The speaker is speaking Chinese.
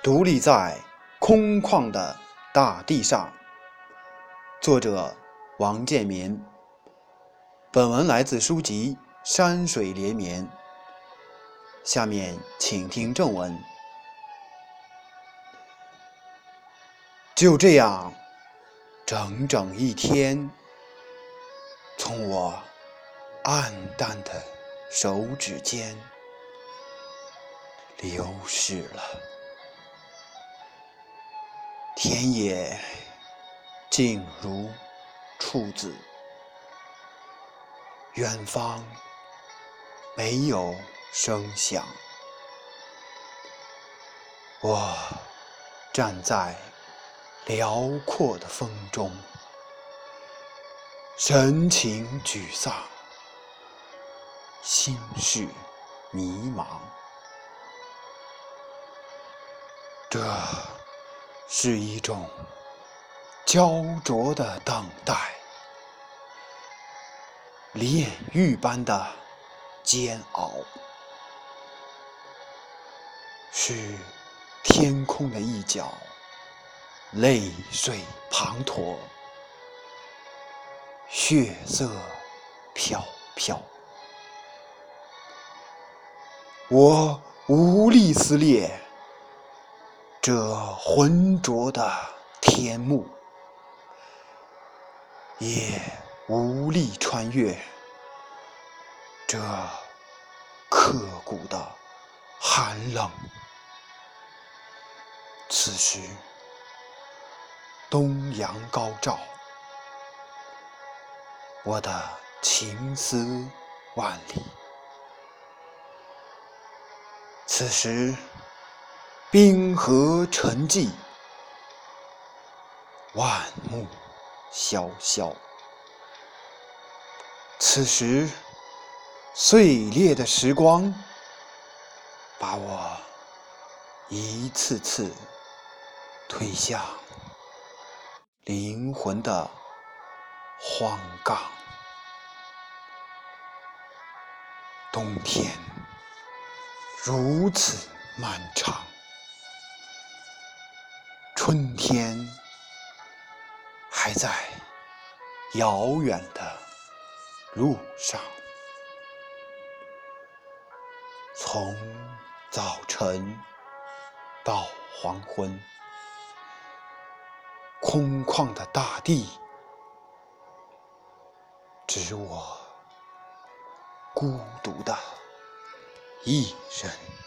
独立在空旷的大地上。作者：王建民。本文来自书籍《山水连绵》。下面请听正文。就这样，整整一天，从我暗淡的手指间流逝了。田野静如处子，远方没有声响。我站在辽阔的风中，神情沮丧，心绪迷茫。这。是一种焦灼的等待，炼狱般的煎熬，是天空的一角泪水滂沱，血色飘飘，我无力撕裂。这浑浊的天幕，也无力穿越这刻骨的寒冷。此时，东阳高照，我的情思万里。此时。冰河沉寂，万木萧萧。此时，碎裂的时光，把我一次次推向灵魂的荒岗。冬天如此漫长。春天还在遥远的路上，从早晨到黄昏，空旷的大地，只我孤独的一人。